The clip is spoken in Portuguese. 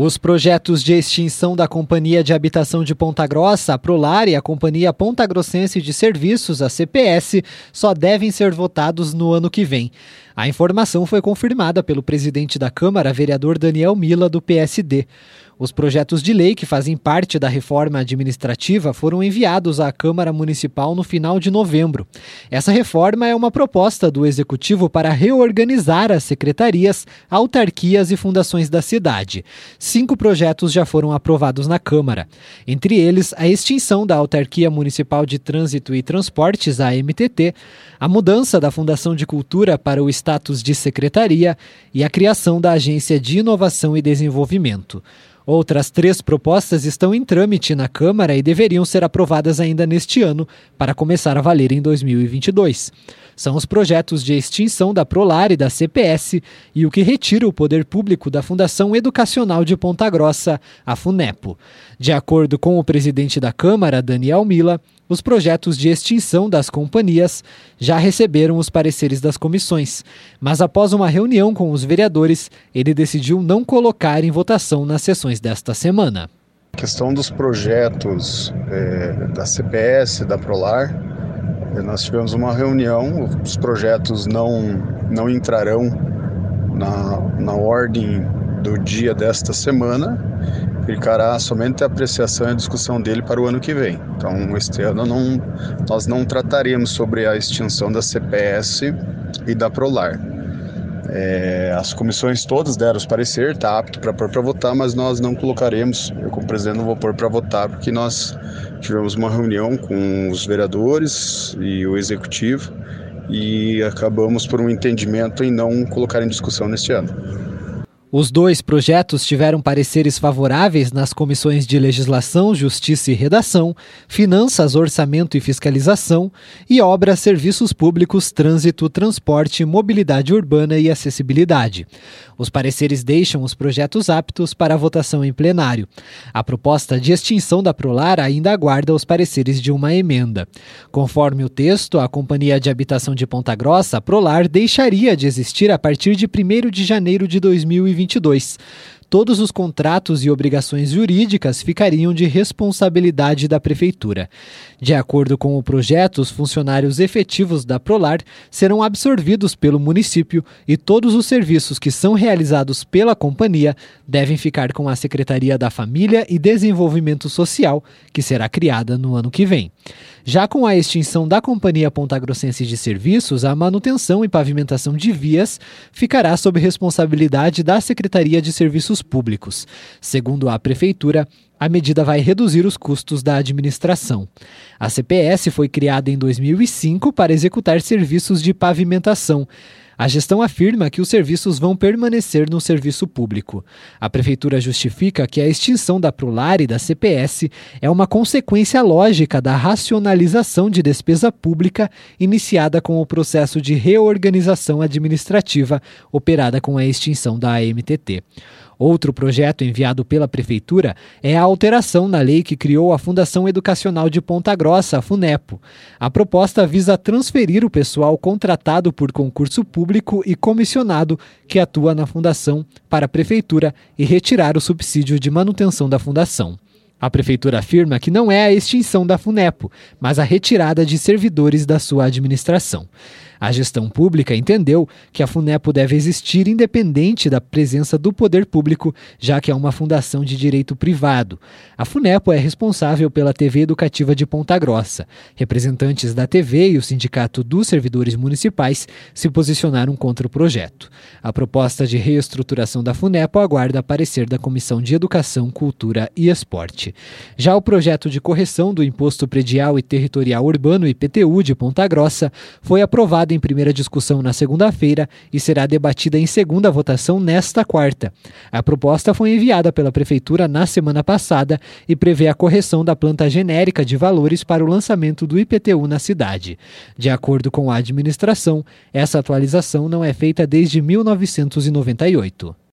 Os projetos de extinção da Companhia de Habitação de Ponta Grossa, a Prolar, e a Companhia Ponta Grossense de Serviços, a CPS, só devem ser votados no ano que vem. A informação foi confirmada pelo presidente da Câmara, vereador Daniel Mila, do PSD. Os projetos de lei que fazem parte da reforma administrativa foram enviados à Câmara Municipal no final de novembro. Essa reforma é uma proposta do Executivo para reorganizar as secretarias, autarquias e fundações da cidade. Cinco projetos já foram aprovados na Câmara. Entre eles, a extinção da Autarquia Municipal de Trânsito e Transportes, a MTT, a mudança da Fundação de Cultura para o status de secretaria e a criação da Agência de Inovação e Desenvolvimento. Outras três propostas estão em trâmite na Câmara e deveriam ser aprovadas ainda neste ano, para começar a valer em 2022. São os projetos de extinção da Prolar e da CPS e o que retira o poder público da Fundação Educacional de Ponta Grossa, a FUNEPO. De acordo com o presidente da Câmara, Daniel Mila, os projetos de extinção das companhias já receberam os pareceres das comissões, mas após uma reunião com os vereadores, ele decidiu não colocar em votação nas sessões desta semana. A questão dos projetos é, da CPS, da Prolar, é, nós tivemos uma reunião, os projetos não, não entrarão na, na ordem do dia desta semana ficará somente a apreciação e a discussão dele para o ano que vem. Então, este ano não, nós não trataremos sobre a extinção da CPS e da Prolar. É, as comissões todas deram os parecer, está apto para pôr para votar, mas nós não colocaremos, eu como presidente não vou pôr para votar, porque nós tivemos uma reunião com os vereadores e o executivo e acabamos por um entendimento em não colocar em discussão neste ano. Os dois projetos tiveram pareceres favoráveis nas comissões de Legislação, Justiça e Redação, Finanças, Orçamento e Fiscalização e Obras, Serviços Públicos, Trânsito, Transporte, Mobilidade Urbana e Acessibilidade. Os pareceres deixam os projetos aptos para votação em plenário. A proposta de extinção da Prolar ainda aguarda os pareceres de uma emenda. Conforme o texto, a Companhia de Habitação de Ponta Grossa, Prolar, deixaria de existir a partir de 1 de janeiro de 2020 2022 todos os contratos e obrigações jurídicas ficariam de responsabilidade da Prefeitura. De acordo com o projeto, os funcionários efetivos da Prolar serão absorvidos pelo município e todos os serviços que são realizados pela companhia devem ficar com a Secretaria da Família e Desenvolvimento Social, que será criada no ano que vem. Já com a extinção da Companhia Ponta Grossense de Serviços, a manutenção e pavimentação de vias ficará sob responsabilidade da Secretaria de Serviços Públicos. Segundo a Prefeitura, a medida vai reduzir os custos da administração. A CPS foi criada em 2005 para executar serviços de pavimentação. A gestão afirma que os serviços vão permanecer no serviço público. A prefeitura justifica que a extinção da Prolar e da CPS é uma consequência lógica da racionalização de despesa pública iniciada com o processo de reorganização administrativa operada com a extinção da AMTT. Outro projeto enviado pela Prefeitura é a alteração na lei que criou a Fundação Educacional de Ponta Grossa, a FUNEPO. A proposta visa transferir o pessoal contratado por concurso público e comissionado que atua na Fundação para a Prefeitura e retirar o subsídio de manutenção da Fundação. A prefeitura afirma que não é a extinção da FUNEPO, mas a retirada de servidores da sua administração. A gestão pública entendeu que a FUNEPO deve existir independente da presença do poder público, já que é uma fundação de direito privado. A FUNEPO é responsável pela TV Educativa de Ponta Grossa. Representantes da TV e o Sindicato dos Servidores Municipais se posicionaram contra o projeto. A proposta de reestruturação da FUNEPO aguarda parecer da Comissão de Educação, Cultura e Esporte. Já o projeto de correção do Imposto Predial e Territorial Urbano IPTU de Ponta Grossa foi aprovado em primeira discussão na segunda-feira e será debatida em segunda votação nesta quarta. A proposta foi enviada pela Prefeitura na semana passada e prevê a correção da planta genérica de valores para o lançamento do IPTU na cidade. De acordo com a administração, essa atualização não é feita desde 1998.